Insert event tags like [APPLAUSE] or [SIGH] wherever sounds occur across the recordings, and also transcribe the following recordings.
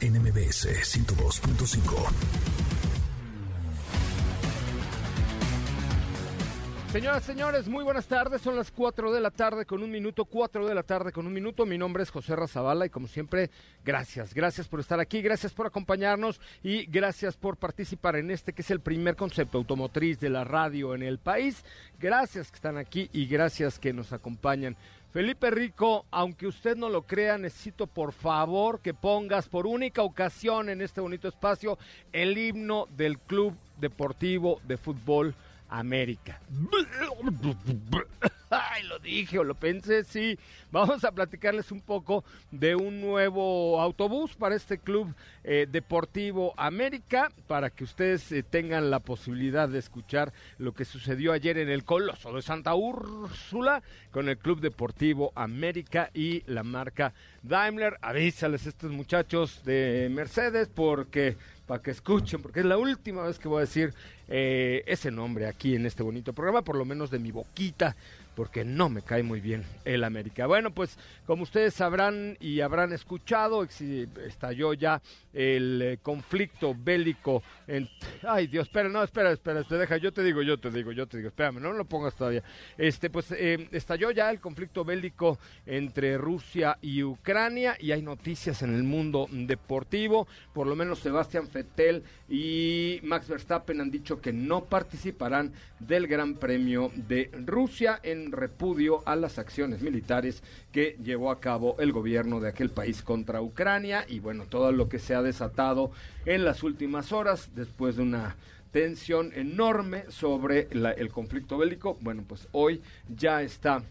NMBS 102.5. Señoras, señores, muy buenas tardes. Son las 4 de la tarde con un minuto, 4 de la tarde con un minuto. Mi nombre es José Razabala y como siempre, gracias. Gracias por estar aquí, gracias por acompañarnos y gracias por participar en este que es el primer concepto automotriz de la radio en el país. Gracias que están aquí y gracias que nos acompañan. Felipe Rico, aunque usted no lo crea, necesito por favor que pongas por única ocasión en este bonito espacio el himno del Club Deportivo de Fútbol América. [LAUGHS] Lo dije o lo pensé, sí. Vamos a platicarles un poco de un nuevo autobús para este club eh, deportivo América, para que ustedes eh, tengan la posibilidad de escuchar lo que sucedió ayer en el Coloso de Santa Úrsula con el Club Deportivo América y la marca Daimler. Avísales a estos muchachos de Mercedes porque para que escuchen, porque es la última vez que voy a decir eh, ese nombre aquí en este bonito programa, por lo menos de mi boquita, porque no me cae muy bien el América. Bueno, pues como ustedes sabrán y habrán escuchado, estalló ya el eh, conflicto bélico. En... Ay, Dios, espera, no, espera, espera, te deja, yo te digo, yo te digo, yo te digo, espérame, no lo pongas todavía. Este, pues eh, estalló ya el conflicto bélico entre Rusia y Ucrania y hay noticias en el mundo deportivo. Por lo menos Sebastián Vettel y Max Verstappen han dicho que no participarán del Gran Premio de Rusia en repudio a las acciones militares que llevó a cabo el gobierno de aquel país contra Ucrania y bueno, todo lo que se ha desatado en las últimas horas después de una tensión enorme sobre el conflicto bélico. Bueno, pues hoy ya está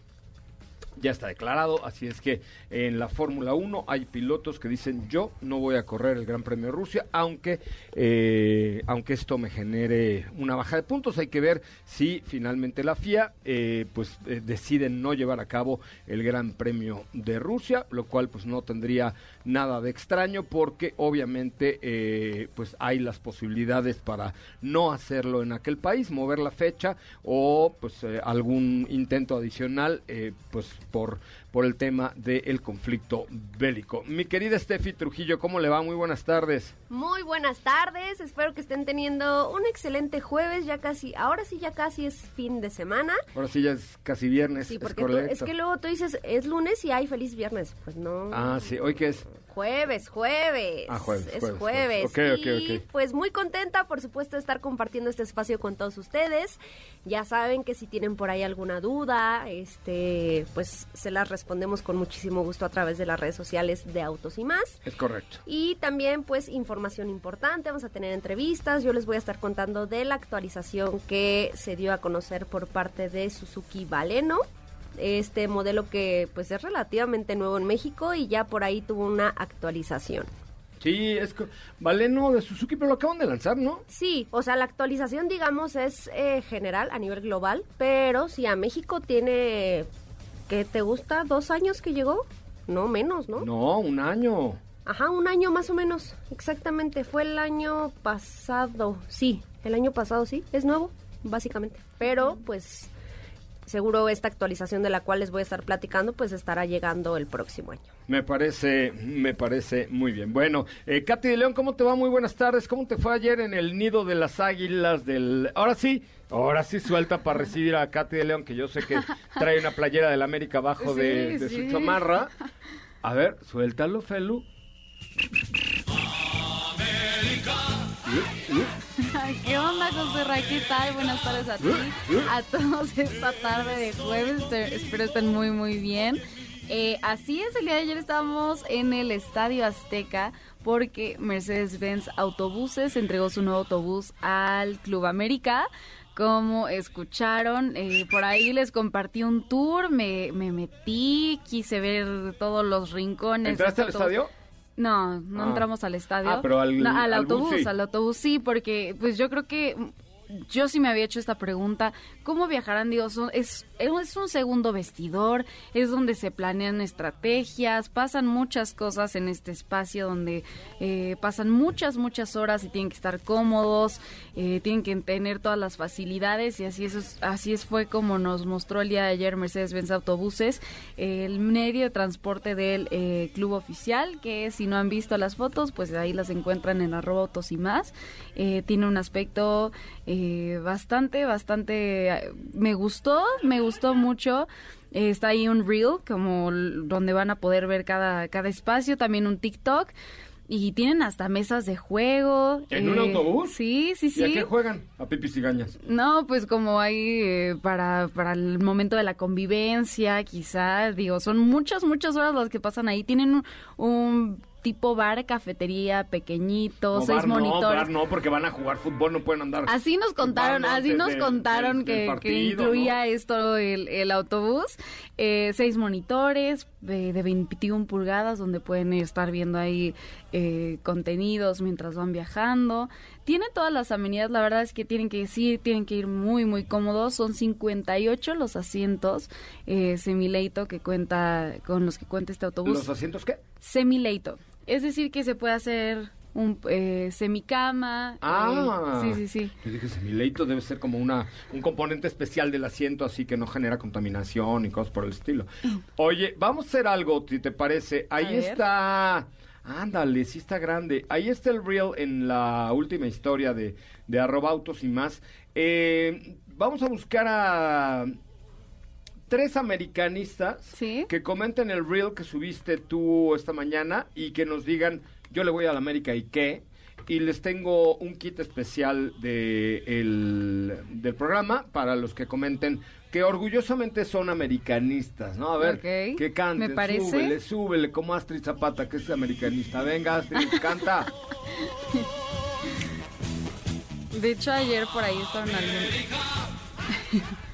ya está declarado, así es que en la Fórmula 1 hay pilotos que dicen yo no voy a correr el Gran Premio de Rusia, aunque, eh, aunque esto me genere una baja de puntos, hay que ver si finalmente la FIA eh, pues eh, decide no llevar a cabo el Gran Premio de Rusia, lo cual pues no tendría nada de extraño porque obviamente pues hay las posibilidades para no hacerlo en aquel país, mover la fecha o pues algún intento adicional pues por, por el tema del conflicto bélico. Mi querida Steffi Trujillo, ¿cómo le va? Muy buenas tardes. Muy buenas tardes, espero que estén teniendo un excelente jueves, ya casi, ahora sí ya casi es fin de semana. Ahora sí ya es casi viernes. Sí, porque es, que luego tú dices, es lunes y hay feliz viernes, pues no. Ah, sí, ¿hoy qué es? Jueves, jueves. Ah, jueves. Es jueves. y pues muy contenta, por supuesto, de estar compartiendo este espacio con todos ustedes. Ya saben que si tienen por ahí alguna duda, este, pues se las respondemos con muchísimo gusto a través de las redes sociales de Autos y más. Es correcto. Y también, pues, información importante. Vamos a tener entrevistas. Yo les voy a estar contando de la actualización que se dio a conocer por parte de Suzuki Valeno este modelo que pues es relativamente nuevo en México y ya por ahí tuvo una actualización. Sí, es Valeno de Suzuki, pero lo acaban de lanzar, ¿no? Sí, o sea, la actualización, digamos, es eh, general a nivel global, pero si a México tiene, ¿qué te gusta? ¿Dos años que llegó? No, menos, ¿no? No, un año. Ajá, un año más o menos, exactamente. Fue el año pasado, sí, el año pasado, sí, es nuevo, básicamente. Pero, pues, seguro esta actualización de la cual les voy a estar platicando pues estará llegando el próximo año. Me parece, me parece muy bien. Bueno, eh, Katy de León, ¿cómo te va? Muy buenas tardes. ¿Cómo te fue ayer en el nido de las águilas del... Ahora sí, ahora sí suelta para recibir a Katy de León, que yo sé que trae una playera del América abajo de, su chamarra. A ver, suéltalo, Felu. [LAUGHS] ¿Qué onda, José Ra? ¿Qué tal? Buenas tardes a ti, a todos esta tarde de jueves. Espero estén muy, muy bien. Eh, así es, el día de ayer estábamos en el Estadio Azteca porque Mercedes-Benz Autobuses entregó su nuevo autobús al Club América. Como escucharon, eh, por ahí les compartí un tour, me, me metí, quise ver todos los rincones. ¿Entraste al estadio? No, no Ah. entramos al estadio. Ah, pero al- No, al, al bus autobús, sí. al autobús sí, porque pues yo creo que yo sí me había hecho esta pregunta, ¿cómo viajarán? Digo, son- es, es un segundo vestidor, es donde se planean estrategias, pasan muchas cosas en este espacio donde eh, pasan muchas, muchas horas y tienen que estar cómodos, eh, tienen que tener todas las facilidades y así es, así es fue como nos mostró el día de ayer Mercedes-Benz Autobuses, el medio de transporte del eh, club oficial, que si no han visto las fotos, pues ahí las encuentran en arroba autos y más. Eh, tiene un aspecto eh, bastante, bastante, eh, me gustó, me gustó mucho. Eh, está ahí un reel, como donde van a poder ver cada, cada espacio, también un TikTok. Y tienen hasta mesas de juego. eh, ¿En un autobús? Sí, sí, sí. ¿Y a qué juegan? A pipis y gañas. No, pues como hay eh, para, para el momento de la convivencia, quizás, digo, son muchas, muchas horas las que pasan ahí. Tienen un, un tipo bar, cafetería, pequeñito, No, seis bar no, monitores. bar no, porque van a jugar fútbol, no pueden andar. Así nos contaron, así nos del- contaron del- del que, que incluía ¿no? esto el, el autobús. Eh, seis monitores eh, de 21 pulgadas donde pueden estar viendo ahí eh, contenidos mientras van viajando. Tiene todas las amenidades, la verdad es que tienen que sí, tienen que ir muy, muy cómodos. Son 58 los asientos eh, Semileito que cuenta, con los que cuenta este autobús. ¿Los asientos qué? Semileito. Es decir, que se puede hacer un eh, semicama. eh, Ah. sí, sí, sí. Yo dije, semileito debe ser como una un componente especial del asiento, así que no genera contaminación y cosas por el estilo. Oye, vamos a hacer algo, si te parece. Ahí está... Ándale, sí está grande. Ahí está el reel en la última historia de, de arroba autos y más. Eh, vamos a buscar a tres americanistas Sí. que comenten el reel que subiste tú esta mañana y que nos digan, yo le voy a la América y qué. Y les tengo un kit especial de el- del programa para los que comenten que orgullosamente son americanistas, ¿no? A ver, Ok, que canten, me parece. súbele, súbele, como Astrid Zapata, que es americanista. Venga, Astrid, canta. De hecho, ayer por ahí estaban algún... [LAUGHS]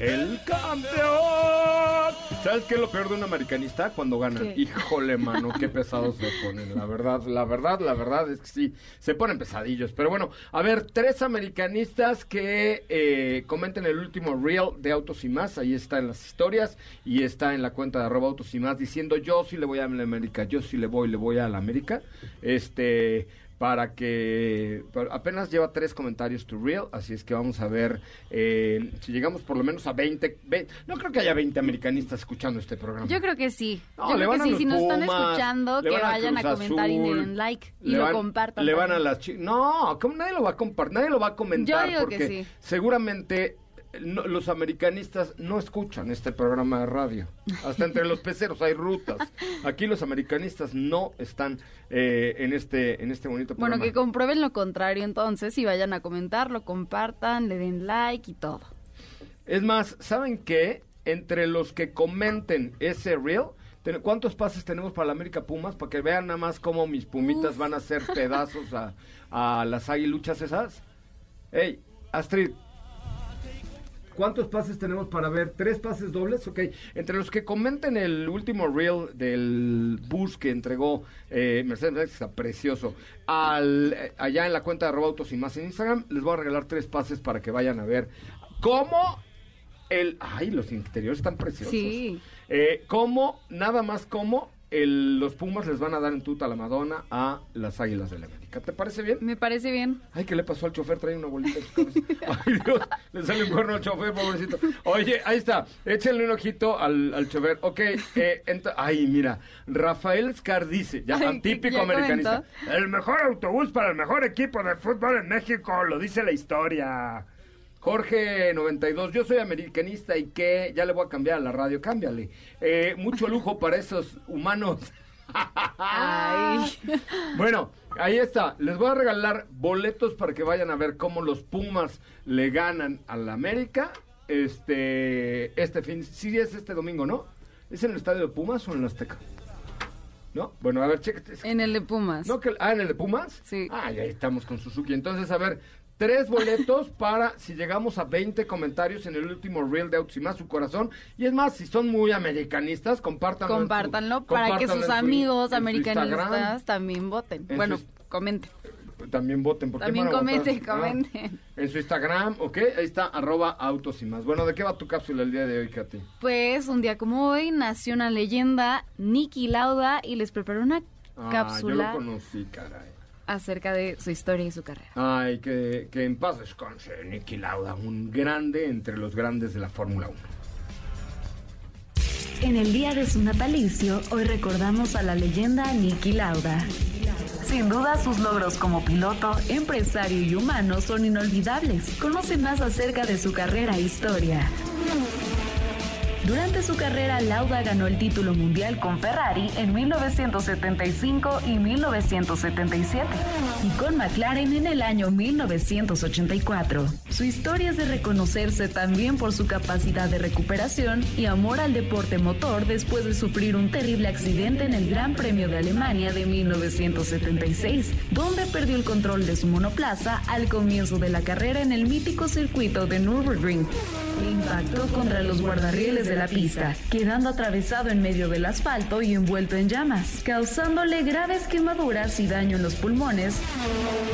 ¡El campeón! ¿Sabes qué es lo peor de un americanista? Cuando ganan. ¿Qué? Híjole, mano, qué [LAUGHS] pesados se ponen. La verdad, la verdad, la verdad es que sí, se ponen pesadillos. Pero bueno, a ver, tres americanistas que eh, comenten el último reel de Autos y Más. Ahí está en las historias y está en la cuenta de arroba Autos y Más diciendo yo sí le voy a la América, yo sí le voy, le voy a la América. Este para que apenas lleva tres comentarios to real, así es que vamos a ver eh, si llegamos por lo menos a 20, ve- no creo que haya 20 americanistas escuchando este programa. Yo creo que sí. No, Yo creo que sí. Si nos están escuchando, que a vayan a comentar y le den like y lo compartan. Le van a las No, ¿cómo nadie lo va a compartir? Nadie lo va a comentar Yo digo que porque sí. seguramente no- los americanistas no escuchan este programa de radio. Hasta entre los peceros hay rutas. Aquí los americanistas no están eh, en este en este bonito programa. Bueno, que comprueben lo contrario entonces y vayan a comentar, lo compartan, le den like y todo. Es más, ¿saben qué? Entre los que comenten ese reel, ¿cuántos pases tenemos para la América Pumas? Para que vean nada más cómo mis pumitas van a hacer pedazos a, a las aguiluchas esas. Ey, Astrid, ¿cuántos pases tenemos para ver? ¿Tres pases dobles? Ok. Entre los que comenten el último reel del bus que entregó eh, Mercedes, está precioso, al, eh, allá en la cuenta de arroba autos y más en Instagram, les voy a regalar tres pases para que vayan a ver cómo el... Ay, los interiores están preciosos. Sí. Eh, cómo, nada más como el- los Pumas les van a dar en tuta la Madonna a las Águilas del ¿Te parece bien? Me parece bien. Ay, ¿qué le pasó al chofer? Trae una bolita en su cabeza. Ay, Dios, le sale un cuerno al chofer, pobrecito. Oye, ahí está. Échenle un ojito al, al chofer. Ok, eh, ay, mira. Rafael Scar dice, ya, Ay, típico ya americanista. El mejor autobús para el mejor equipo de fútbol en México, lo dice la historia. Jorge 92, yo soy americanista y que ya le voy a cambiar a la radio, cámbiale. Eh, mucho lujo para esos humanos. [LAUGHS] [LAUGHS] Bueno, ahí está. Les voy a regalar boletos para que vayan a ver cómo los Pumas le ganan a la América. Este, este fin, sí es este domingo, ¿no? ¿Es en el estadio de Pumas o en el Azteca? ¿No? Bueno, a ver, chécate. En el de Pumas. ¿No que, ah, en el de Pumas? Sí. Ah, ya estamos con Suzuki. Entonces, a ver, tres boletos para si llegamos a 20 comentarios en el último reel de Autos y más su corazón. Y es más, si son muy americanistas, compártanlo. en su- Compártanlo para que sus amigos su americanistas también voten. En bueno, comenten. También voten. ¿por qué También comenten, Ah, comenten. en su Instagram, ok, ahí está, arroba autos y más. Bueno, ¿de qué va tu cápsula el día de hoy, Katy? Pues un día como hoy nació una leyenda, Nicky Lauda, y les preparé una Ah, cápsula yo lo conocí, caray. Acerca de su historia y su carrera. Ay, que, que en paz descanse Nicky Lauda, un grande entre los grandes de la Fórmula 1. En el día de su natalicio, hoy recordamos a la leyenda Niki Lauda. Sin duda, sus logros como piloto, empresario y humano son inolvidables. Conoce más acerca de su carrera e historia. Durante su carrera, Lauda ganó el título mundial con Ferrari en 1975 y 1977 y con McLaren en el año 1984. Su historia es de reconocerse también por su capacidad de recuperación y amor al deporte motor después de sufrir un terrible accidente en el Gran Premio de Alemania de 1976, donde perdió el control de su monoplaza al comienzo de la carrera en el mítico circuito de Nürburgring. Impactó contra los guardarrieles de la pista, quedando atravesado en medio del asfalto y envuelto en llamas, causándole graves quemaduras y daño en los pulmones.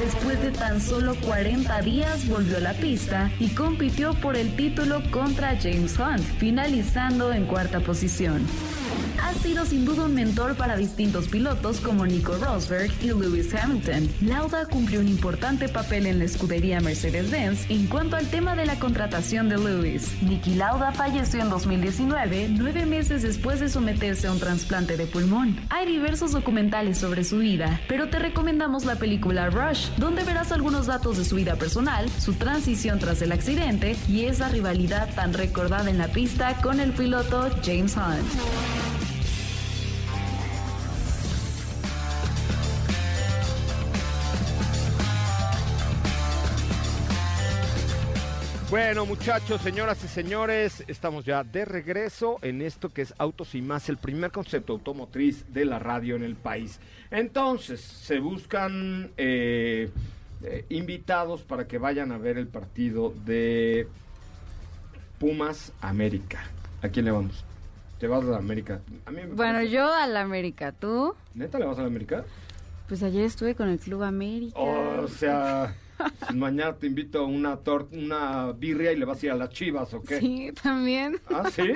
Después de tan solo 40 días volvió a la pista y compitió por el título contra James Hunt, finalizando en cuarta posición. Ha sido sin duda un mentor para distintos pilotos como Nico Rosberg y Lewis Hamilton. Lauda cumplió un importante papel en la escudería Mercedes-Benz en cuanto al tema de la contratación de Lewis. Niki Lauda falleció en 2019, nueve meses después de someterse a un trasplante de pulmón. Hay diversos documentales sobre su vida, pero te recomendamos la película Rush, donde verás algunos datos de su vida personal, su transición tras el accidente y esa rivalidad tan recordada en la pista con el piloto James Hunt. Bueno, muchachos, señoras y señores, estamos ya de regreso en esto que es Autos y más, el primer concepto automotriz de la radio en el país. Entonces, se buscan eh, eh, invitados para que vayan a ver el partido de Pumas América. ¿A quién le vamos? ¿Te vas a la América? A mí me Bueno, parece- yo a la América, ¿tú? ¿Neta le vas a la América? Pues ayer estuve con el Club América. O sea, mañana te invito a una, una birria y le vas a ir a las chivas, ¿o qué? Sí, también. ¿Ah, sí?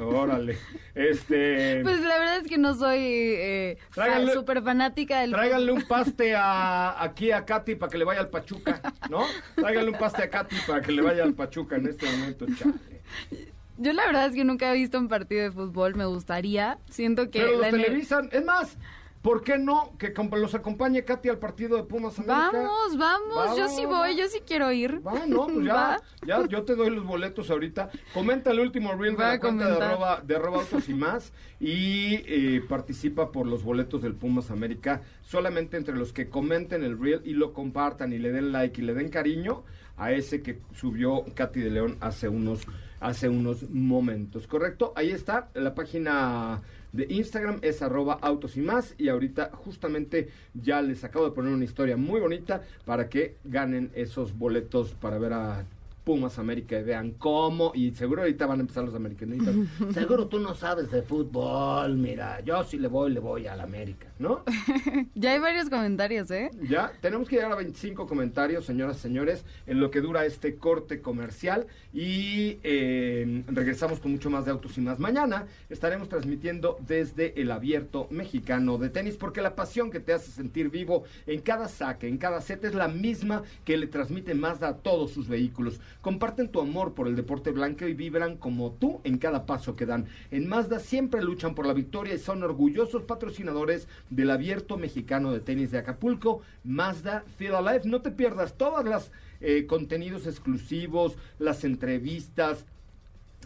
Órale. Este. Pues la verdad es que no soy eh, Tráiganle- fanática del Tráiganle un paste a, [LAUGHS] aquí a Katy para que le vaya al Pachuca, ¿no? Tráiganle un paste a Katy para que le vaya al Pachuca en este momento, chale. Yo la verdad es que nunca he visto un partido de fútbol, me gustaría. Siento que Pero los televisan. Es más, ¿por qué no que los acompañe Katy al partido de Pumas América? Vamos, vamos, yo Va, sí va, voy, yo sí quiero ir. Va, no, pues ya, [LAUGHS] ya, yo te doy los boletos ahorita. Comenta el último reel de la cuenta de arroba, de arroba autos y más y eh, participa por los boletos del Pumas América. Solamente entre los que comenten el reel y lo compartan y le den like y le den cariño a ese que subió Katy de León hace unos, hace unos momentos. ¿Correcto? Ahí está, la página de Instagram es arroba autos y más y ahorita justamente ya les acabo de poner una historia muy bonita para que ganen esos boletos para ver a Pumas América y vean cómo y seguro ahorita van a empezar los americanistas [LAUGHS] seguro tú no sabes de fútbol mira yo sí le voy le voy al América ¿no? [LAUGHS] Ya hay varios comentarios, ¿eh? Ya, tenemos que llegar a 25 comentarios, señoras y señores, en lo que dura este corte comercial y eh, regresamos con mucho más de Autos y Más. Mañana estaremos transmitiendo desde el abierto mexicano de tenis porque la pasión que te hace sentir vivo en cada saque, en cada set es la misma que le transmite Mazda a todos sus vehículos. Comparten tu amor por el deporte blanco y vibran como tú en cada paso que dan. En Mazda siempre luchan por la victoria y son orgullosos patrocinadores del abierto mexicano de tenis de Acapulco, Mazda Feel Alive. No te pierdas todas las eh, contenidos exclusivos, las entrevistas,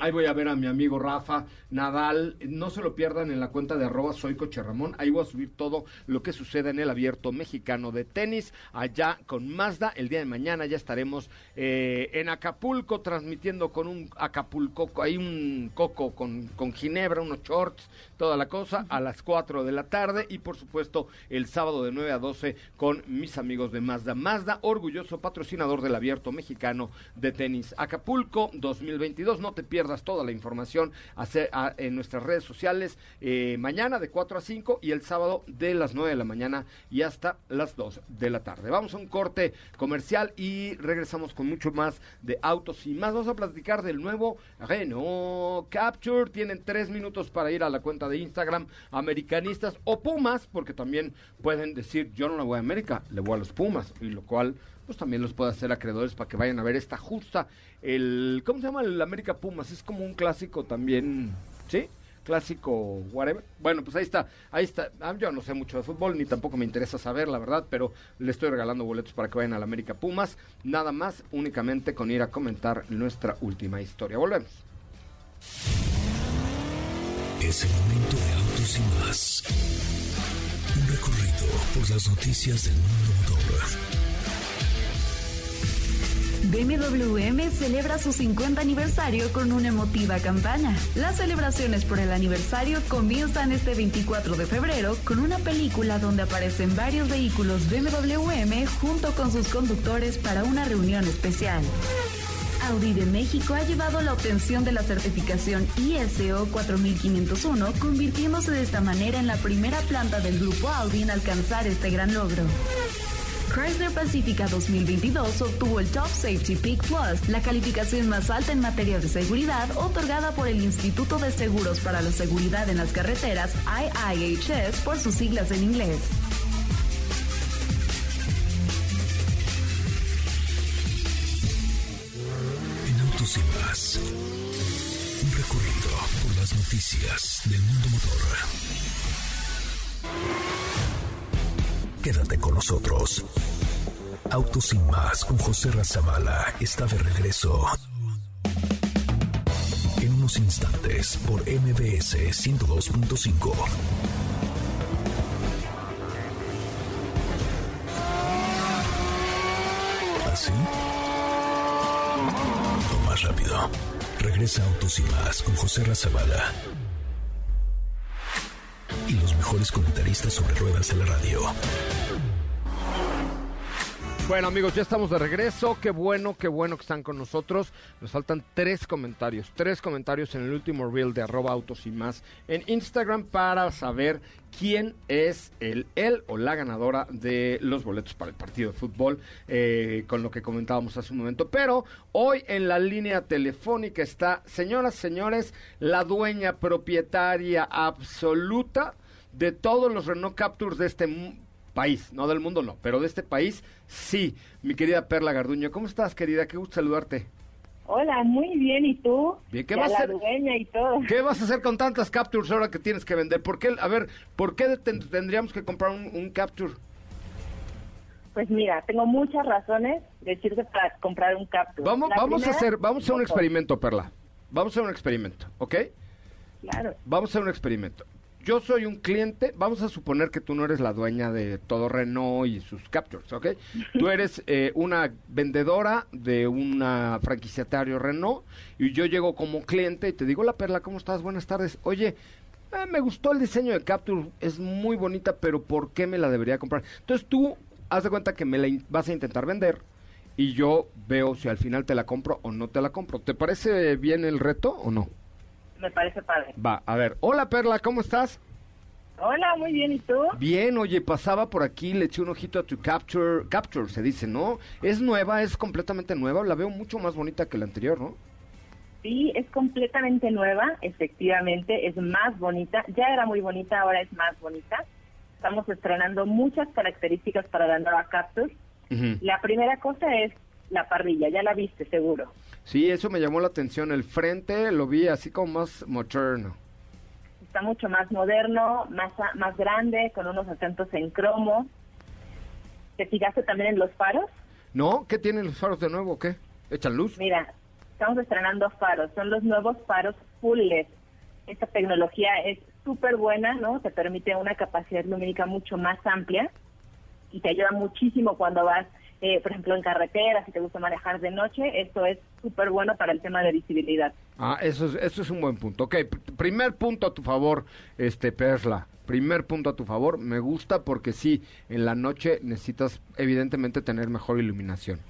Ahí voy a ver a mi amigo Rafa Nadal. No se lo pierdan en la cuenta de arroba soy Coche. Ahí voy a subir todo lo que sucede en el abierto mexicano de tenis. Allá con Mazda. El día de mañana ya estaremos eh, en Acapulco transmitiendo con un Acapulco. Hay un coco con, con ginebra, unos shorts, toda la cosa. A las 4 de la tarde. Y por supuesto el sábado de 9 a 12 con mis amigos de Mazda. Mazda, orgulloso patrocinador del abierto mexicano de tenis. Acapulco 2022. No te pierdas toda la información en nuestras redes sociales eh, mañana de 4 a 5 y el sábado de las 9 de la mañana y hasta las 2 de la tarde. Vamos a un corte comercial y regresamos con mucho más de autos y más. Vamos a platicar del nuevo Renault Capture. Tienen tres minutos para ir a la cuenta de Instagram americanistas o Pumas, porque también pueden decir yo no le voy a América, le voy a los Pumas, y lo cual pues también los puede hacer acreedores para que vayan a ver esta justa. El, ¿Cómo se llama el América Pumas? Es como un clásico también, ¿sí? Clásico, whatever. Bueno, pues ahí está, ahí está. Ah, yo no sé mucho de fútbol, ni tampoco me interesa saber, la verdad, pero le estoy regalando boletos para que vayan al América Pumas. Nada más, únicamente con ir a comentar nuestra última historia. Volvemos. Es el momento de autos y más. Un recorrido por las noticias del mundo motor BMW M celebra su 50 aniversario con una emotiva campaña. Las celebraciones por el aniversario comienzan este 24 de febrero con una película donde aparecen varios vehículos BMW M junto con sus conductores para una reunión especial. Audi de México ha llevado la obtención de la certificación ISO 4501, convirtiéndose de esta manera en la primera planta del grupo Audi en alcanzar este gran logro. Chrysler Pacifica 2022 obtuvo el Top Safety Peak Plus, la calificación más alta en materia de seguridad otorgada por el Instituto de Seguros para la Seguridad en las Carreteras, IIHS, por sus siglas en inglés. Del mundo motor. Quédate con nosotros. Autos sin más con José Razabala está de regreso. En unos instantes por MBS 102.5. ¿Así? O más rápido. Regresa Autos y más con José Razabala mejores comentaristas sobre ruedas en la radio. Bueno amigos, ya estamos de regreso. Qué bueno, qué bueno que están con nosotros. Nos faltan tres comentarios, tres comentarios en el último reel de arroba autos y más en Instagram para saber quién es el él o la ganadora de los boletos para el partido de fútbol, eh, con lo que comentábamos hace un momento. Pero hoy en la línea telefónica está, señoras, señores, la dueña propietaria absoluta de todos los Renault Captures de este país, no del mundo no, pero de este país sí. Mi querida Perla Garduño, ¿cómo estás, querida? Qué gusto saludarte. Hola, muy bien, ¿y tú? Bien, ¿qué vas a hacer? y todo. ¿Qué vas a hacer con tantas captures ahora que tienes que vender? ¿Por qué, a ver, por qué tendríamos que comprar un, capture? Pues mira, tengo muchas razones de decirte para comprar un capture. Vamos, vamos a hacer, vamos a hacer un experimento, Perla. Vamos a hacer un experimento, ¿ok? Claro. Vamos a hacer un experimento yo soy un cliente, vamos a suponer que tú no eres la dueña de todo Renault y sus captures, ¿ok? Tú [LAUGHS] eres eh, una vendedora de una franquiciatario Renault y yo llego como cliente y te digo, la Perla, ¿cómo estás? Buenas tardes. Oye, eh, me gustó el diseño de capture, es muy bonita, pero ¿por qué me la debería comprar? Entonces tú, haz de cuenta que me la vas a intentar vender y yo veo si al final te la compro o no te la compro. ¿Te parece bien el reto o no? Me parece padre. Va, a ver. Hola, Perla, ¿cómo estás? Hola, muy bien, ¿y tú? Bien, oye, pasaba por aquí, le eché un ojito a tu Capture, Capture se dice, ¿no? Es nueva, es completamente nueva, la veo mucho más bonita que la anterior, ¿no? Sí, es completamente nueva, efectivamente, es más bonita, ya era muy bonita, ahora es más bonita. Estamos estrenando muchas características para la nueva Capture. La primera cosa es la parrilla, ya la viste seguro. Sí, eso me llamó la atención. El frente lo vi así como más moderno. Está mucho más moderno, más, más grande, con unos acentos en cromo. ¿Te fijaste también en los faros? ¿No? ¿Qué tienen los faros de nuevo? ¿Qué? ¿Echan luz? Mira, estamos estrenando faros, son los nuevos faros full LED. Esta tecnología es súper buena, ¿no? Te permite una capacidad lumínica mucho más amplia y te ayuda muchísimo cuando vas, eh, por ejemplo, en carretera, si te gusta manejar de noche, esto es súper bueno para el tema de visibilidad. Ah, eso es, eso es un buen punto. Ok, pr- primer punto a tu favor, este Persla. Primer punto a tu favor, me gusta porque sí, en la noche necesitas evidentemente tener mejor iluminación.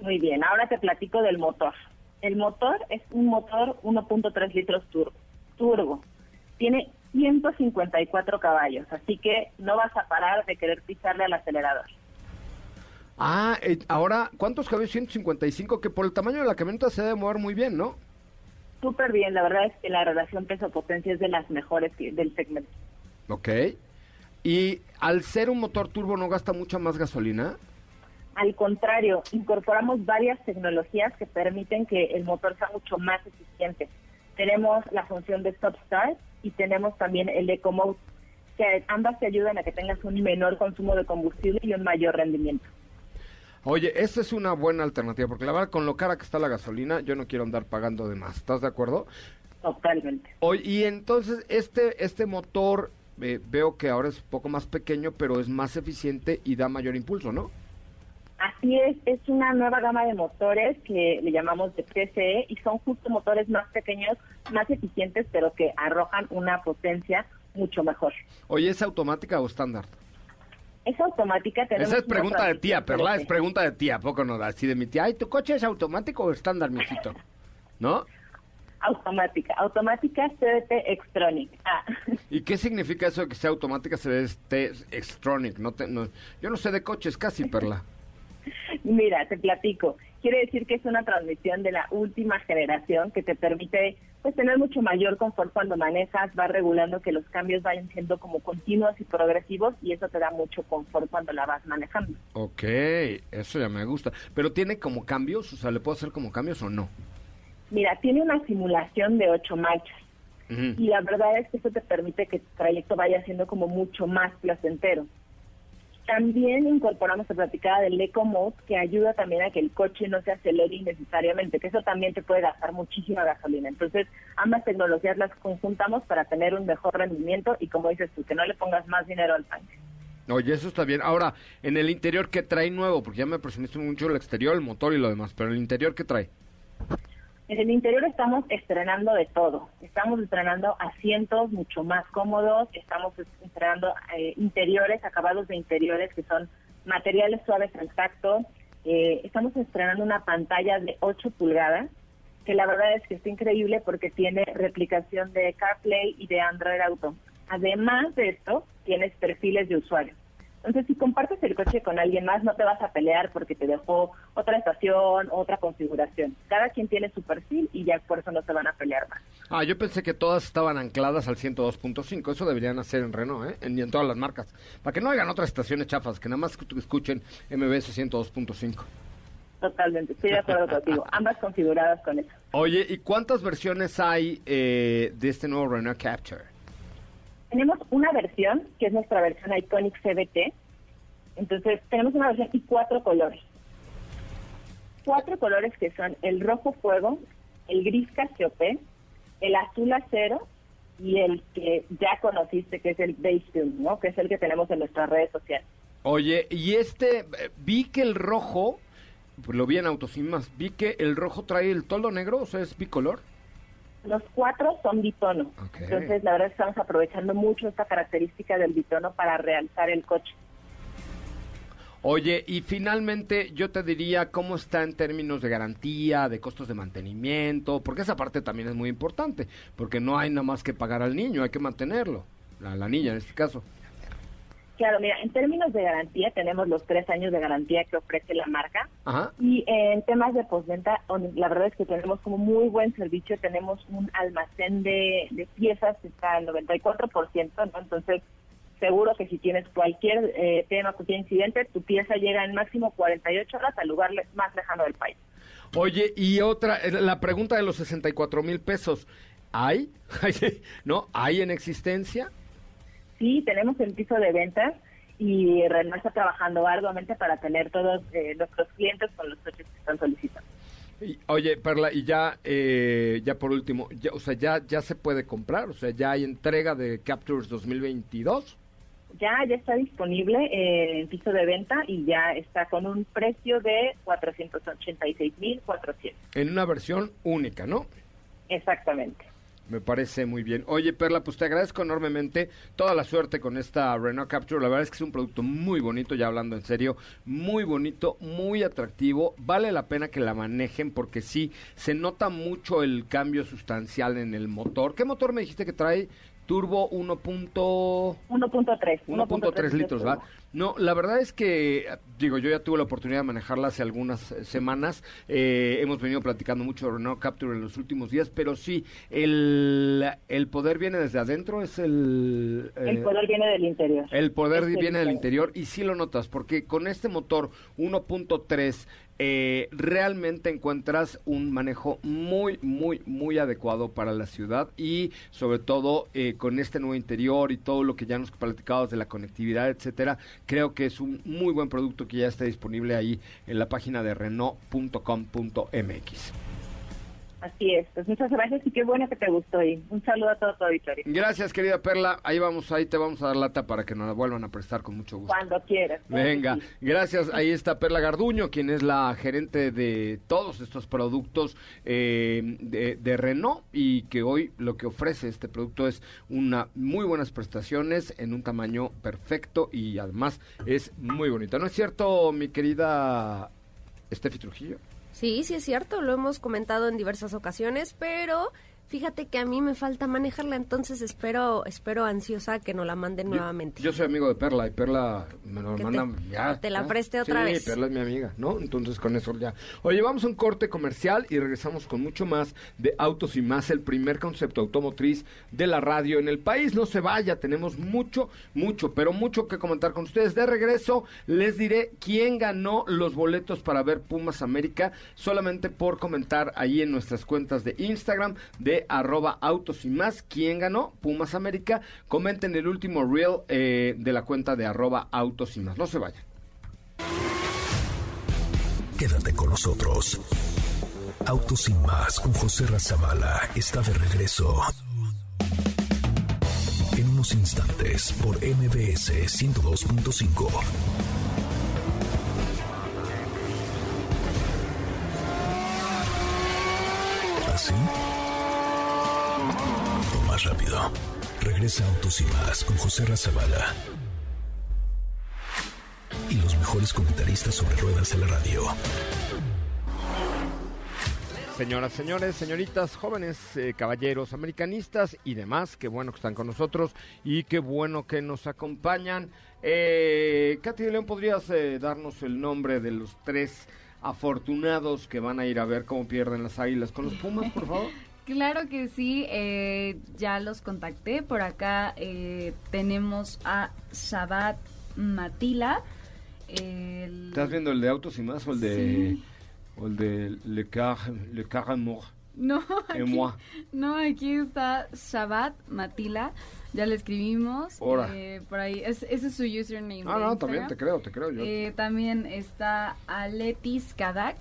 Muy bien, ahora te platico del motor. El motor es un motor 1.3 litros turbo. turbo. Tiene 154 caballos, así que no vas a parar de querer pisarle al acelerador. Ah, eh, ahora, ¿cuántos caballos? 155, que por el tamaño de la camioneta se debe mover muy bien, ¿no? Súper bien, la verdad es que la relación peso-potencia es de las mejores que- del segmento. Ok. Y al ser un motor turbo no gasta mucha más gasolina. Al contrario, incorporamos varias tecnologías que permiten que el motor sea mucho más eficiente. Tenemos la función de Stop Start y tenemos también el Eco Mode, que ambas te ayudan a que tengas un menor consumo de combustible y un mayor rendimiento. Oye, esa es una buena alternativa, porque la verdad, con lo cara que está la gasolina, yo no quiero andar pagando de más. ¿Estás de acuerdo? Totalmente. Oye, y entonces, este, este motor, eh, veo que ahora es un poco más pequeño, pero es más eficiente y da mayor impulso, ¿no? Así es, es una nueva gama de motores que le llamamos de PCE y son justo motores más pequeños, más eficientes, pero que arrojan una potencia mucho mejor. Oye, ¿es automática o estándar? Es automática. tenemos Esa es pregunta de tía, Perla, es pregunta de tía, ¿a poco no? Así de mi tía, ay, ¿tu coche es automático o estándar, mijito? ¿No? Automática, automática CVT Extronic. Ah. ¿Y qué significa eso de que sea automática este Extronic? No te, no, yo no sé de coches casi, Perla. [LAUGHS] Mira, te platico. Quiere decir que es una transmisión de la última generación que te permite pues tener mucho mayor confort cuando manejas, va regulando que los cambios vayan siendo como continuos y progresivos y eso te da mucho confort cuando la vas manejando. Ok, eso ya me gusta. Pero tiene como cambios, o sea, ¿le puedo hacer como cambios o no? Mira, tiene una simulación de ocho marchas y la verdad es que eso te permite que tu trayecto vaya siendo como mucho más placentero. También incorporamos la platicada del Eco Mode que ayuda también a que el coche no se acelere innecesariamente, que eso también te puede gastar muchísima gasolina. Entonces, ambas tecnologías las conjuntamos para tener un mejor rendimiento y como dices tú, que no le pongas más dinero al tanque. Oye, eso está bien. Ahora, en el interior, ¿qué trae nuevo? Porque ya me presumiste mucho el exterior, el motor y lo demás, pero el interior, ¿qué trae? En el interior estamos estrenando de todo. Estamos estrenando asientos mucho más cómodos, estamos estrenando eh, interiores, acabados de interiores que son materiales suaves al tacto. Eh, estamos estrenando una pantalla de 8 pulgadas, que la verdad es que está increíble porque tiene replicación de CarPlay y de Android Auto. Además de esto, tienes perfiles de usuario. Entonces, si compartes el coche con alguien más, no te vas a pelear porque te dejó otra estación, otra configuración. Cada quien tiene su perfil y ya por eso no se van a pelear más. Ah, yo pensé que todas estaban ancladas al 102.5. Eso deberían hacer en Renault, ¿eh? En, y en todas las marcas. Para que no hagan otras estaciones chafas, que nada más escu- escuchen MBS 102.5. Totalmente, estoy de acuerdo contigo. [LAUGHS] Ambas configuradas con eso. Oye, ¿y cuántas versiones hay eh, de este nuevo Renault Capture? Tenemos una versión, que es nuestra versión Iconic CBT. Entonces, tenemos una versión y cuatro colores. Cuatro colores que son el rojo fuego, el gris Cassiope, el azul acero y el que ya conociste, que es el beige Tune, ¿no? Que es el que tenemos en nuestras redes sociales. Oye, y este, eh, vi que el rojo, lo vi en Autos y más, vi que el rojo trae el toldo negro, o sea, es bicolor. Los cuatro son bitono. Entonces, la verdad es que estamos aprovechando mucho esta característica del bitono para realzar el coche. Oye, y finalmente yo te diría cómo está en términos de garantía, de costos de mantenimiento, porque esa parte también es muy importante, porque no hay nada más que pagar al niño, hay que mantenerlo, la, la niña en este caso. Claro, mira, en términos de garantía tenemos los tres años de garantía que ofrece la marca Ajá. y en temas de postventa, la verdad es que tenemos como muy buen servicio, tenemos un almacén de, de piezas que está al 94%, ¿no? Entonces, seguro que si tienes cualquier eh, tema, cualquier incidente, tu pieza llega en máximo 48 horas al lugar más lejano del país. Oye, y otra, eh, la pregunta de los 64 mil pesos, ¿hay? [LAUGHS] ¿No? ¿Hay en existencia? Sí, tenemos el piso de ventas y Renault está trabajando arduamente para tener todos eh, nuestros clientes con los coches que están solicitando. Y, oye, Perla, y ya, eh, ya por último, ya, o sea, ya, ya se puede comprar, o sea, ya hay entrega de Captures 2022. Ya, ya está disponible eh, en piso de venta y ya está con un precio de 486.400. En una versión única, ¿no? Exactamente. Me parece muy bien. Oye, Perla, pues te agradezco enormemente toda la suerte con esta Renault Capture. La verdad es que es un producto muy bonito, ya hablando en serio, muy bonito, muy atractivo. Vale la pena que la manejen porque sí, se nota mucho el cambio sustancial en el motor. ¿Qué motor me dijiste que trae? Turbo 1.3. 1.3 litros, ¿va? No, la verdad es que, digo, yo ya tuve la oportunidad de manejarla hace algunas eh, semanas. Eh, hemos venido platicando mucho de Renault Capture en los últimos días, pero sí, el, el poder viene desde adentro, es el... el poder viene del interior. El poder viene del interior y sí lo notas, porque con este motor 1.3 eh, realmente encuentras un manejo muy, muy, muy adecuado para la ciudad y sobre todo eh, con este nuevo interior y todo lo que ya nos platicado de la conectividad, etcétera, creo que es un muy buen producto que ya está disponible ahí en la página de Renault.com.mx. Así es, pues muchas gracias y qué bueno que te gustó y un saludo a todo tu auditorio. Gracias querida Perla, ahí vamos, ahí te vamos a dar lata para que nos la vuelvan a prestar con mucho gusto. Cuando quieras. Venga, gracias, ahí está Perla Garduño, quien es la gerente de todos estos productos eh, de, de, Renault y que hoy lo que ofrece este producto es una muy buenas prestaciones en un tamaño perfecto y además es muy bonita. ¿No es cierto, mi querida Steffi Trujillo? Sí, sí es cierto, lo hemos comentado en diversas ocasiones, pero fíjate que a mí me falta manejarla, entonces espero espero ansiosa que nos la manden nuevamente. Yo soy amigo de Perla y Perla me lo manda te, ya. Te la ¿no? preste otra sí, vez. Perla es mi amiga, ¿no? Entonces con eso ya. Oye, vamos a un corte comercial y regresamos con mucho más de Autos y Más, el primer concepto automotriz de la radio en el país. No se vaya, tenemos mucho, mucho, pero mucho que comentar con ustedes. De regreso les diré quién ganó los boletos para ver Pumas América solamente por comentar ahí en nuestras cuentas de Instagram de arroba autos y más. ¿Quién ganó? Pumas América. Comenten el último reel eh, de la cuenta de arroba autos y más. No se vayan. Quédate con nosotros. Autos y más con José Razabala está de regreso. En unos instantes por MBS 102.5. ¿Así? Más rápido. Regresa Autos y más con José Razabala. Y los mejores comentaristas sobre ruedas de la radio. Señoras, señores, señoritas, jóvenes, eh, caballeros, americanistas y demás, qué bueno que están con nosotros y qué bueno que nos acompañan. Eh, Katy de León, ¿podrías eh, darnos el nombre de los tres afortunados que van a ir a ver cómo pierden las águilas con los Pumas, por favor? [LAUGHS] Claro que sí, eh, ya los contacté. Por acá eh, tenemos a Shabbat Matila. El... ¿Estás viendo el de autos y más o el de, Sí. o el de Le Car, Le Car Amour? No, aquí, no, aquí está Shabbat Matila. Ya le escribimos. Eh, por ahí, es- ese es su username. Ah, no, también te creo, te creo yo. Eh, también está Aletis Kadak,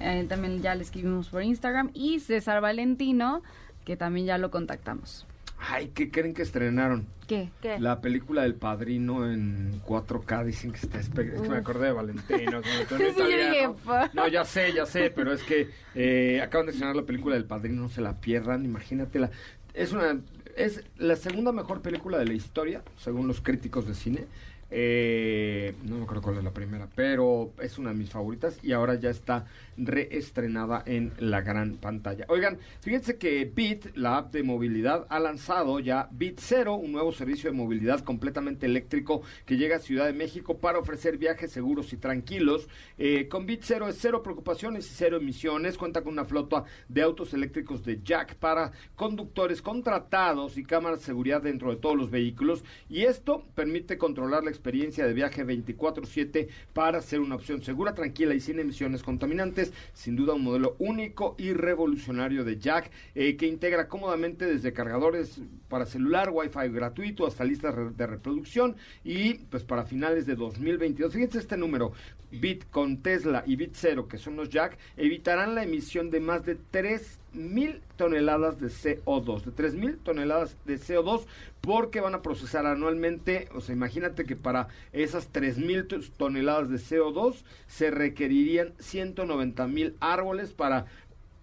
eh, también ya le escribimos por Instagram. Y César Valentino, que también ya lo contactamos. Ay, ¿qué creen que estrenaron? ¿Qué? ¿Qué? La película del Padrino en 4K, dicen que está espe- Es que me acordé de Valentino. [LAUGHS] no, ya sé, ya sé, pero es que eh, acaban de estrenar la película del Padrino, no se la pierdan, imagínatela. Es una es la segunda mejor película de la historia, según los críticos de cine. Eh, no me acuerdo cuál es la primera, pero es una de mis favoritas y ahora ya está reestrenada en la gran pantalla. Oigan, fíjense que Bit, la app de movilidad, ha lanzado ya Bit Zero, un nuevo servicio de movilidad completamente eléctrico que llega a Ciudad de México para ofrecer viajes seguros y tranquilos. Eh, con Bit Zero es cero preocupaciones y cero emisiones. Cuenta con una flota de autos eléctricos de Jack para conductores contratados y cámaras de seguridad dentro de todos los vehículos. Y esto permite controlar la experiencia de viaje 24/7 para ser una opción segura, tranquila y sin emisiones contaminantes. Sin duda un modelo único y revolucionario de Jack eh, que integra cómodamente desde cargadores para celular, Wi-Fi gratuito hasta listas de reproducción y pues para finales de 2022. Fíjense este número, Bit con Tesla y Bit Zero, que son los Jack, evitarán la emisión de más de 3 mil toneladas de CO2, de 3 mil toneladas de CO2, porque van a procesar anualmente, o sea, imagínate que para esas 3 mil toneladas de CO2 se requerirían 190 mil árboles para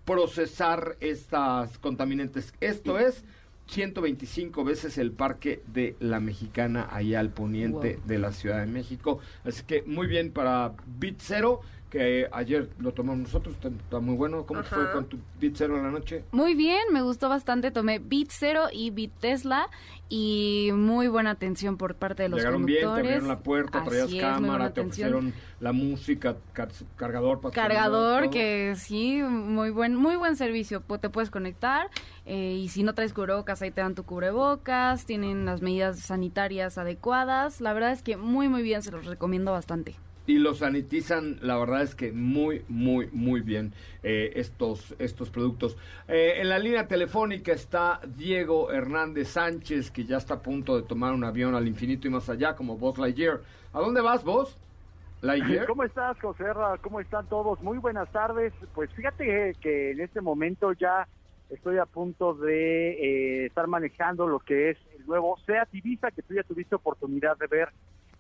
procesar estas contaminantes. Esto es 125 veces el parque de la Mexicana allá al poniente de la Ciudad de México. Así que muy bien para Bit Zero que ayer lo tomamos nosotros, está, muy bueno. ¿Cómo fue con tu Beat Zero en la noche? Muy bien, me gustó bastante. Tomé Beat Zero y Beat Tesla y muy buena atención por parte de los Llegaron conductores. bien, te abrieron la puerta, traías cámara, te ofrecieron la música, cargador para Cargador, que sí, muy buen muy buen servicio. Te puedes conectar eh, y si no traes cubrebocas, ahí te dan tu cubrebocas. Tienen las medidas sanitarias adecuadas. La verdad es que muy, muy bien, se los recomiendo bastante y lo sanitizan, la verdad es que muy, muy, muy bien eh, estos, estos productos. Eh, en la línea telefónica está Diego Hernández Sánchez, que ya está a punto de tomar un avión al infinito y más allá, como Buzz Lightyear. ¿A dónde vas vos? Lightyear. ¿Cómo estás, José ¿Cómo están todos? Muy buenas tardes. Pues fíjate que en este momento ya estoy a punto de eh, estar manejando lo que es el nuevo SEAT Ibiza, que tú ya tuviste oportunidad de ver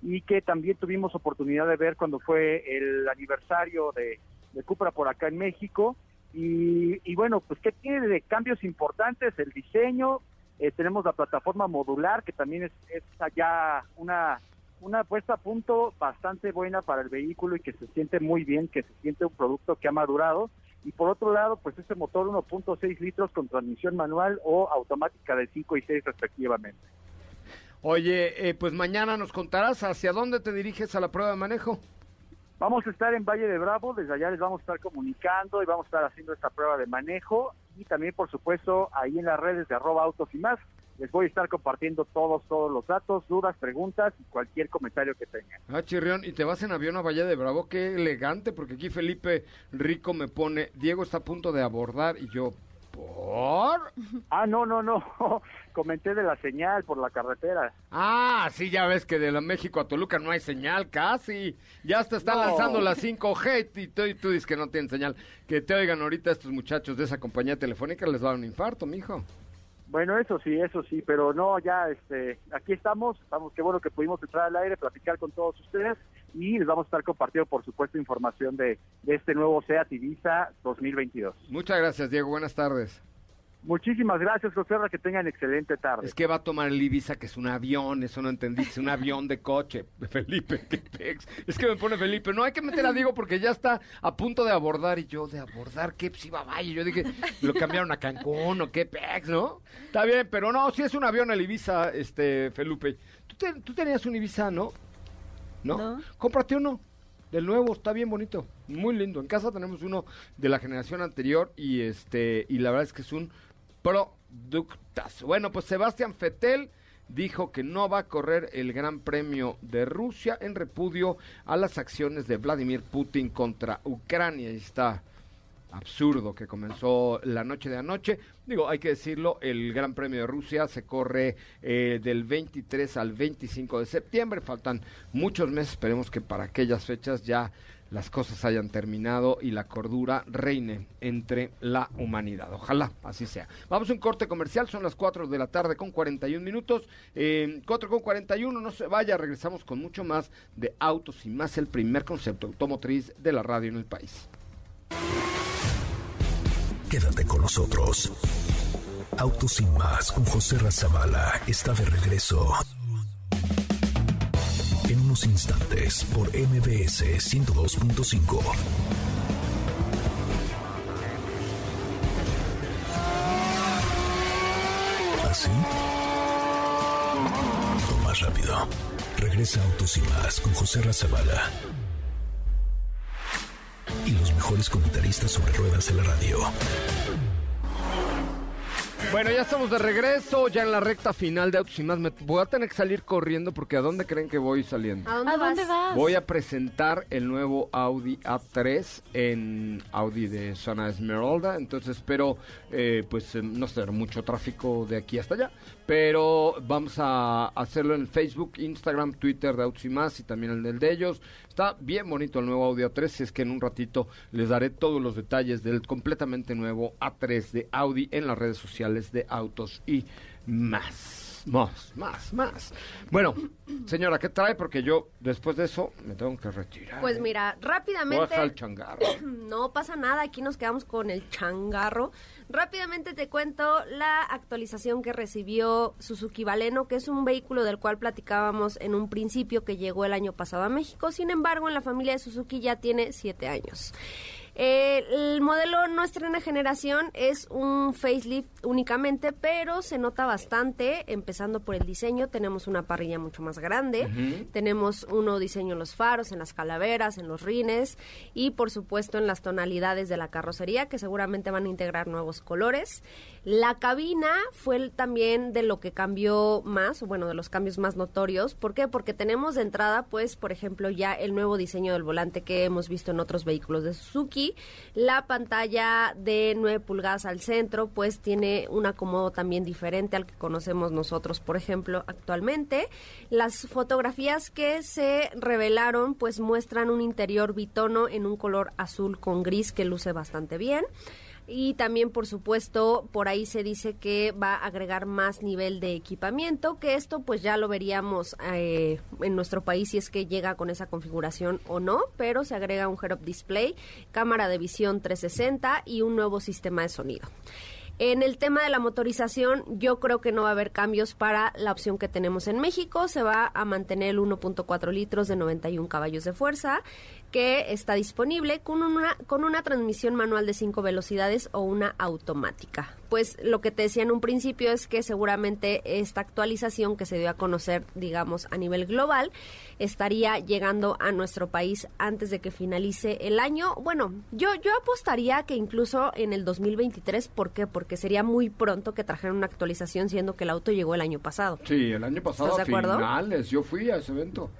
y que también tuvimos oportunidad de ver cuando fue el aniversario de, Cupra por acá en México. Y, bueno, pues que tiene de cambios importantes el diseño, eh, tenemos la plataforma modular, que también es, es allá una, una puesta a punto bastante buena para el vehículo y que se siente muy bien, que se siente un producto que ha madurado. Y por otro lado, pues ese motor 1.6 litros con transmisión manual o automática de 5 y 6 respectivamente. Oye, eh, pues mañana nos contarás hacia dónde te diriges a la prueba de manejo. Vamos a estar en Valle de Bravo, desde allá les vamos a estar comunicando y vamos a estar haciendo esta prueba de manejo y también, por supuesto, ahí en las redes de arroba autos y más, les voy a estar compartiendo todos, todos los datos, dudas, preguntas y cualquier comentario que tengan. Ah, Chirrión, y te vas en avión a Valle de Bravo, qué elegante, porque aquí Felipe Rico me pone, Diego está a punto de abordar y yo, ¿Por? Ah, no, no, no. [LAUGHS] Comenté de la señal por la carretera. Ah, sí, ya ves que de la México a Toluca no hay señal casi. Ya te están lanzando la 5G y tú, y tú dices que no tienen señal. Que te oigan ahorita estos muchachos de esa compañía telefónica les va a dar un infarto, mijo. Bueno, eso sí, eso sí, pero no, ya, este, aquí estamos, estamos, qué bueno que pudimos entrar al aire, platicar con todos ustedes y les vamos a estar compartiendo, por supuesto, información de, de este nuevo SEAT Ibiza 2022. Muchas gracias, Diego, buenas tardes. Muchísimas gracias, José, que tengan excelente tarde. Es que va a tomar el Ibiza, que es un avión, eso no entendiste, un avión de coche. [LAUGHS] Felipe, qué pex. Es que me pone Felipe, no hay que meter a Diego porque ya está a punto de abordar. Y yo, ¿de abordar qué? Pues iba vaya. Yo dije, lo cambiaron a Cancún o qué pex, ¿no? Está bien, pero no, si es un avión el Ibiza, este, Felipe. Tú, tenías un Ibiza, ¿no? ¿No? ¿No? Cómprate uno. Del nuevo, está bien bonito, muy lindo. En casa tenemos uno de la generación anterior y este y la verdad es que es un productas. Bueno, pues Sebastián Fetel dijo que no va a correr el Gran Premio de Rusia en repudio a las acciones de Vladimir Putin contra Ucrania. Y está absurdo que comenzó la noche de anoche. Digo, hay que decirlo, el Gran Premio de Rusia se corre eh, del 23 al 25 de septiembre. Faltan muchos meses, esperemos que para aquellas fechas ya las cosas hayan terminado y la cordura reine entre la humanidad. Ojalá así sea. Vamos a un corte comercial, son las 4 de la tarde con 41 minutos. Eh, 4 con 41, no se vaya, regresamos con mucho más de autos y más el primer concepto automotriz de la radio en el país. Quédate con nosotros. Autos y más con José Razabala está de regreso en unos instantes por MBS 102.5. ¿Así? O más rápido. Regresa Autos y más con José Razabala. Y los mejores comentaristas sobre ruedas de la radio. Bueno, ya estamos de regreso, ya en la recta final de Autos y Más. Me voy a tener que salir corriendo porque ¿a dónde creen que voy saliendo? ¿A dónde, ¿A dónde vas? Voy a presentar el nuevo Audi A3 en Audi de Zona Esmeralda, entonces espero, eh, pues, eh, no ser mucho tráfico de aquí hasta allá, pero vamos a hacerlo en Facebook, Instagram, Twitter de Autos y Más y también el del de ellos. Está bien bonito el nuevo Audi A3, si es que en un ratito les daré todos los detalles del completamente nuevo A3 de Audi en las redes sociales de Autos y Más. Más, más, más. Bueno, señora, ¿qué trae? Porque yo después de eso me tengo que retirar. Pues mira, Voy a rápidamente... el changarro. [CLEARS THROAT] No pasa nada, aquí nos quedamos con el changarro. Rápidamente te cuento la actualización que recibió Suzuki Baleno, que es un vehículo del cual platicábamos en un principio que llegó el año pasado a México. Sin embargo, en la familia de Suzuki ya tiene siete años. Eh, el modelo no estrena generación, es un facelift únicamente, pero se nota bastante, empezando por el diseño. Tenemos una parrilla mucho más grande, tenemos un nuevo diseño en los faros, en las calaveras, en los rines y por supuesto en las tonalidades de la carrocería, que seguramente van a integrar nuevos colores. La cabina fue el- también de lo que cambió más, bueno, de los cambios más notorios. ¿Por qué? Porque tenemos de entrada, pues, por ejemplo, ya el nuevo diseño del volante que hemos visto en otros vehículos de Suzuki. La pantalla de 9 pulgadas al centro, pues, tiene un acomodo también diferente al que conocemos nosotros, por ejemplo, actualmente. Las fotografías que se revelaron, pues, muestran un interior bitono en un color azul con gris que luce bastante bien. Y también, por supuesto, por ahí se dice que va a agregar más nivel de equipamiento, que esto pues ya lo veríamos eh, en nuestro país si es que llega con esa configuración o no, pero se agrega un head-up display, cámara de visión 360 y un nuevo sistema de sonido. En el tema de la motorización, yo creo que no va a haber cambios para la opción que tenemos en México. Se va a mantener el 1.4 litros de 91 caballos de fuerza, que está disponible con una, con una transmisión manual de 5 velocidades o una automática. Pues lo que te decía en un principio es que seguramente esta actualización que se dio a conocer, digamos, a nivel global, estaría llegando a nuestro país antes de que finalice el año. Bueno, yo, yo apostaría que incluso en el 2023, ¿por qué? Porque sería muy pronto que trajeran una actualización siendo que el auto llegó el año pasado. Sí, el año pasado ¿Estás a de acuerdo? finales, yo fui a ese evento.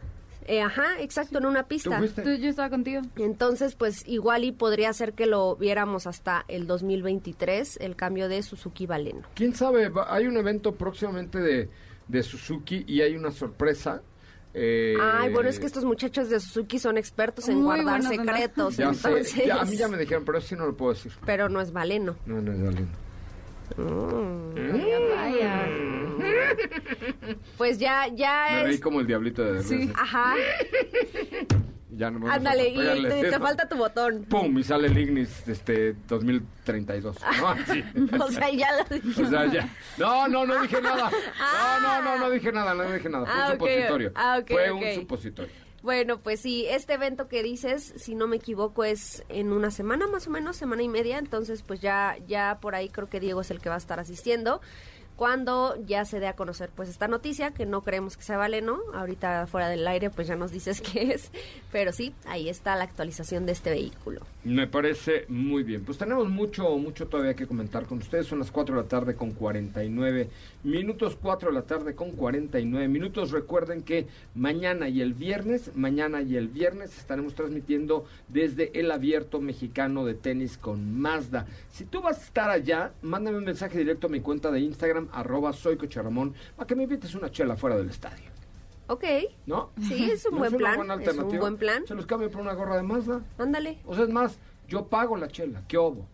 Eh, ajá, exacto, en una pista. Tú- yo estaba contigo. Entonces, pues igual y podría ser que lo viéramos hasta el 2023, el cambio de Suzuki Baleno. ¿Quién sabe? Va- Hay un evento próximamente de, de Suzuki y hay una sorpresa. eh, Ay, bueno, es que estos muchachos de Suzuki son expertos en guardar secretos, Ya sé, entonces... ya, a mí ya me dijeron, pero eso sí no lo puedo decir. Pero no es Baleno. No, no es valiendo. Vaya, vaya. [LAUGHS] Pues ya, Me ya reí es... como el diablito de Sí. Ajá, [LAUGHS] Ya no me vamos a ándale, y pegarle te, te eso. falta tu botón. ¡Pum! Y sale el Ignis este, 2032. ¿no? [LAUGHS] Así. O sea, ya lo dije. O sea, ya. No, no, no dije nada. No, no, no, no dije nada, no dije nada. Fue Ah, un ok. supositorio. Ah, ok, Fue ok. un supositorio. Bueno, pues sí, este evento que dices, si no me equivoco, es en una semana más o menos, semana y media, entonces pues ya, ya por ahí creo que Diego es el que va a estar asistiendo. Cuando ya se dé a conocer pues esta noticia, que no creemos que sea Valeno, ahorita fuera del aire pues ya nos dices [LAUGHS] qué es, pero sí, ahí está la actualización de este vehículo. Me parece muy bien. Pues tenemos mucho, mucho todavía que comentar con ustedes. Son las 4 de la tarde con 49 minutos. 4 de la tarde con 49 minutos. Recuerden que mañana y el viernes, mañana y el viernes estaremos transmitiendo desde el abierto mexicano de tenis con Mazda. Si tú vas a estar allá, mándame un mensaje directo a mi cuenta de Instagram, arroba soy para que me invites una chela fuera del estadio. Ok, ¿No? sí, es un [LAUGHS] ¿No buen plan, buena es un alternativa? buen plan, Se los cambio por una gorra de Mazda. ándale. O sea, es más, yo pago la chela, ¿qué obo?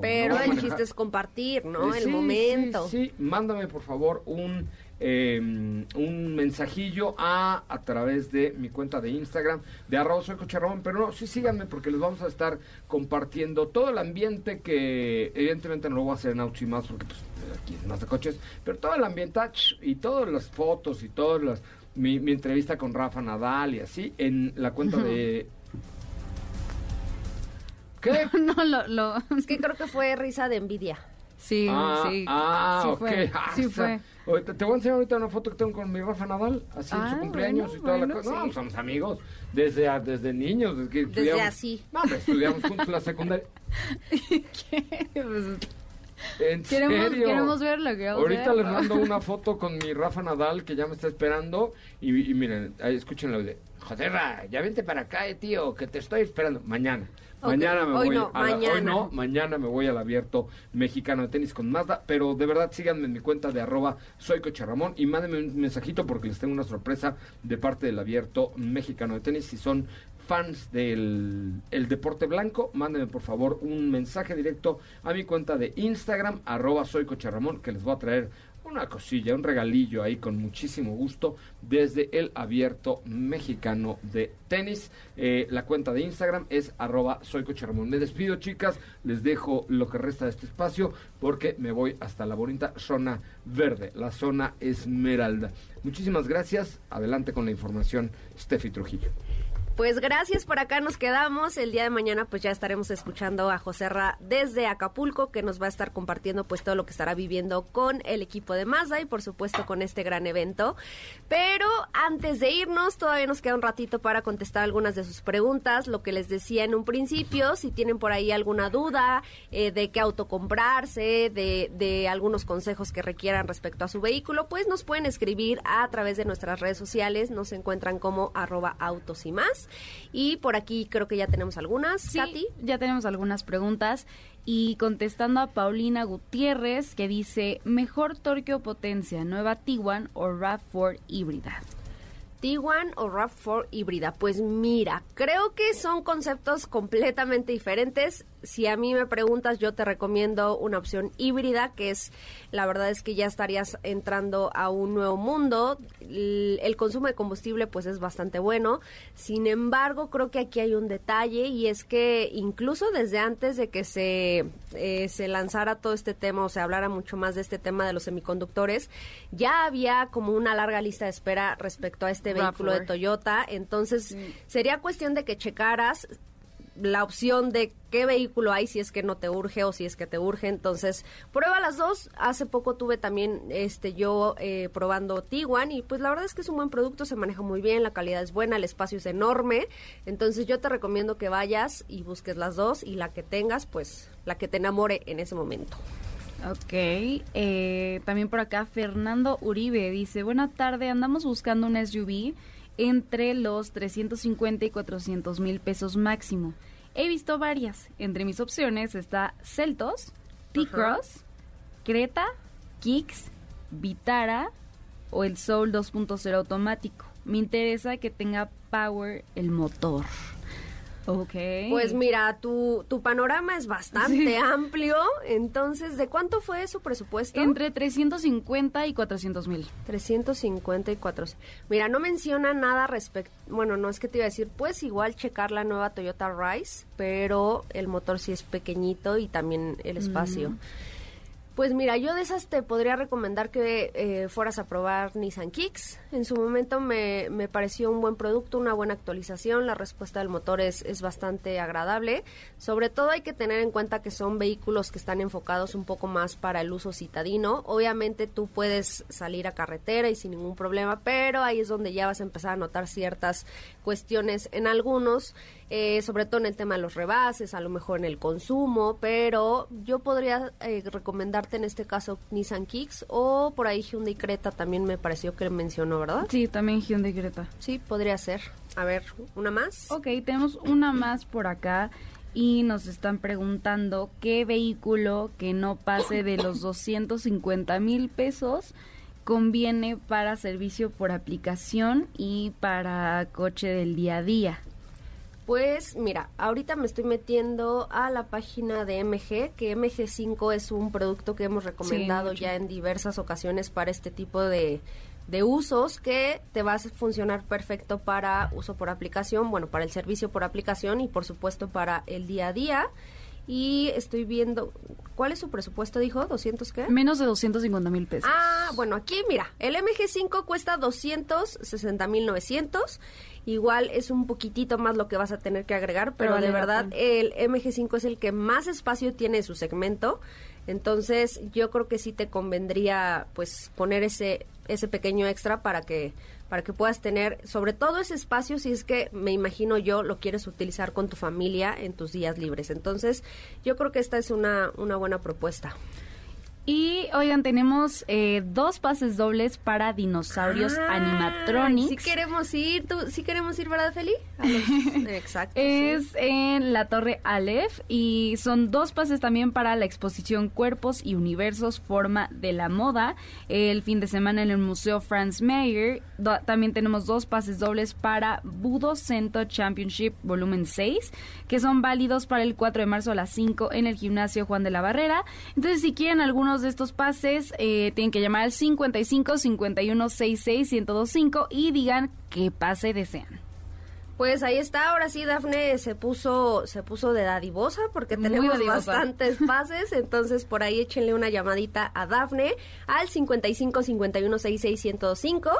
Pero chiste es compartir, ¿no? Eh, el sí, momento. Sí, sí, mándame por favor un, eh, un mensajillo a, a través de mi cuenta de Instagram de arroba soy Coche Ramón, pero no, sí síganme porque les vamos a estar compartiendo todo el ambiente que evidentemente no lo voy a hacer en Autos y más porque pues aquí es más de coches, pero todo el ambiente y todas las fotos y todas las mi, mi entrevista con Rafa Nadal y así en la cuenta de ¿Qué? [LAUGHS] No, lo, lo... Es que creo que fue risa de envidia. Sí, Ah, sí. ah, sí ok. fue. Ah, Sí o sea, fue. ahorita te voy a enseñar ahorita una foto que tengo con mi Rafa Nadal, así en Ah, su cumpleaños bueno, y toda bueno, la cosa. No, sí. somos amigos desde, desde niños. Desde, que Desde estudiamos- así. No, hombre, estudiamos [LAUGHS] juntos la secundaria. ¿Qué? Pues, ¿En Queremos, serio? queremos verlo. queremos Ahorita verlo. les mando una foto con mi Rafa Nadal que ya me está esperando. Y, y miren, ahí escúchenlo de Joderra, ya vente para acá, eh, tío, que te estoy esperando. Mañana. Mañana me hoy voy no, a la- hoy mañana. no, mañana me voy al abierto mexicano de tenis con Mazda, pero de verdad síganme en mi cuenta de arroba soy Ramón y mándenme un mensajito porque les tengo una sorpresa de parte del abierto mexicano de tenis. Si son fans del el deporte blanco, mándenme por favor un mensaje directo a mi cuenta de Instagram, arroba soy que les voy a traer una cosilla, un regalillo ahí con muchísimo gusto desde el abierto mexicano de tenis. Eh, la cuenta de Instagram es arroba. Me despido chicas, les dejo lo que resta de este espacio porque me voy hasta la bonita zona verde, la zona esmeralda. Muchísimas gracias, adelante con la información, Steffi Trujillo. Pues gracias, por acá nos quedamos. El día de mañana pues ya estaremos escuchando a José Ra desde Acapulco que nos va a estar compartiendo pues todo lo que estará viviendo con el equipo de Mazda y por supuesto con este gran evento. Pero antes de irnos todavía nos queda un ratito para contestar algunas de sus preguntas, lo que les decía en un principio, si tienen por ahí alguna duda eh, de qué auto comprarse, de, de algunos consejos que requieran respecto a su vehículo, pues nos pueden escribir a través de nuestras redes sociales, nos encuentran como arroba autos y más. Y por aquí creo que ya tenemos algunas, Sí, Katy. ya tenemos algunas preguntas. Y contestando a Paulina Gutiérrez, que dice, ¿mejor torque o potencia, nueva Tiguan o RAV4 híbrida? Tiguan o RAV4 híbrida. Pues mira, creo que son conceptos completamente diferentes. Si a mí me preguntas, yo te recomiendo una opción híbrida, que es, la verdad es que ya estarías entrando a un nuevo mundo. El, el consumo de combustible pues es bastante bueno. Sin embargo, creo que aquí hay un detalle y es que incluso desde antes de que se, eh, se lanzara todo este tema o se hablara mucho más de este tema de los semiconductores, ya había como una larga lista de espera respecto a este vehículo de RAV4. Toyota. Entonces, sería cuestión de que checaras la opción de qué vehículo hay si es que no te urge o si es que te urge. Entonces, prueba las dos. Hace poco tuve también este yo eh, probando Tiguan y pues la verdad es que es un buen producto, se maneja muy bien, la calidad es buena, el espacio es enorme. Entonces, yo te recomiendo que vayas y busques las dos y la que tengas, pues la que te enamore en ese momento. Ok, eh, también por acá Fernando Uribe dice, buena tarde, andamos buscando un SUV entre los 350 y 400 mil pesos máximo. He visto varias, entre mis opciones está Celtos, T-Cross, Creta, Kicks, Vitara o el Soul 2.0 automático. Me interesa que tenga power el motor. Ok. Pues mira, tu, tu panorama es bastante Sí. amplio. Entonces, ¿de cuánto fue su presupuesto? Entre 350 y 400 mil. 350 y 400. Mira, no menciona nada respecto. Bueno, no es que te iba a decir, pues igual checar la nueva Toyota Rise, pero el motor sí es pequeñito y también el espacio. Pues mira, yo de esas te podría recomendar que eh, fueras a probar Nissan Kicks. En su momento me, me pareció un buen producto, una buena actualización. La respuesta del motor es, es bastante agradable. Sobre todo hay que tener en cuenta que son vehículos que están enfocados un poco más para el uso citadino. Obviamente tú puedes salir a carretera y sin ningún problema, pero ahí es donde ya vas a empezar a notar ciertas cuestiones en algunos, eh, sobre todo en el tema de los rebases, a lo mejor en el consumo, pero yo podría eh, recomendarte en este caso Nissan Kicks o por ahí Hyundai Creta también me pareció que mencionó, ¿verdad? Sí, también Hyundai Creta. Sí, podría ser. A ver, ¿una más? Ok, tenemos una más por acá y nos están preguntando qué vehículo que no pase de los 250 mil pesos conviene para servicio por aplicación y para coche del día a día. Pues mira, ahorita me estoy metiendo a la página de MG, que MG5 es un producto que hemos recomendado ya en diversas ocasiones para este tipo de, de usos que te va a funcionar perfecto para uso por aplicación, bueno, para el servicio por aplicación y por supuesto para el día a día. Y estoy viendo, ¿cuál es su presupuesto? Dijo, ¿200 qué? Menos de 250 mil pesos. Ah, bueno, aquí mira, el MG5 cuesta 260.900. Igual es un poquitito más lo que vas a tener que agregar, pero, de verdad el MG5 es el que más espacio tiene en su segmento. Entonces, yo creo que sí te convendría pues poner ese ese pequeño extra para que para que puedas tener sobre todo ese espacio si es que me imagino yo lo quieres utilizar con tu familia en tus días libres. Entonces, yo creo que esta es una una buena propuesta. Y oigan, tenemos eh, dos pases dobles para dinosaurios animatronics. Si queremos ir, ¿tú, si queremos ir, ¿verdad, Feli? [LAUGHS] Exacto. es en la Torre Aleph y son dos pases también para la exposición Cuerpos y Universos Forma de la Moda. El fin de semana en el Museo Franz Mayer. también tenemos dos pases dobles para Budo Cento Championship Volumen 6, que son válidos para el 4 de marzo a las 5 en el gimnasio Juan de la Barrera. Entonces, si quieren algunos de estos pases, eh, tienen que llamar al 55 51 66 1025 y digan qué pase desean. Pues ahí está, ahora sí Dafne se puso se puso de dadivosa porque tenemos bastantes [LAUGHS] pases, entonces por ahí échenle una llamadita a Dafne al 55 51 66 1025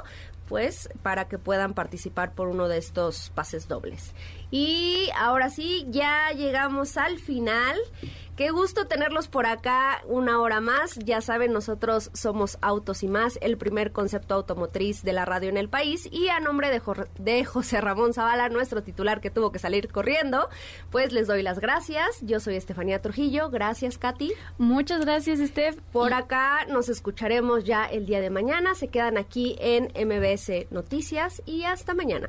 pues para que puedan participar por uno de estos pases dobles. Y ahora sí, ya llegamos al final. Qué gusto tenerlos por acá una hora más. Ya saben, nosotros somos Autos y más, el primer concepto automotriz de la radio en el país. Y a nombre de, de José Ramón Zavala, nuestro titular que tuvo que salir corriendo, pues les doy las gracias. Yo soy Estefanía Trujillo. Gracias, Katy. Muchas gracias, Steph. Por acá nos escucharemos ya el día de mañana. Se quedan aquí en MBS Noticias y hasta mañana.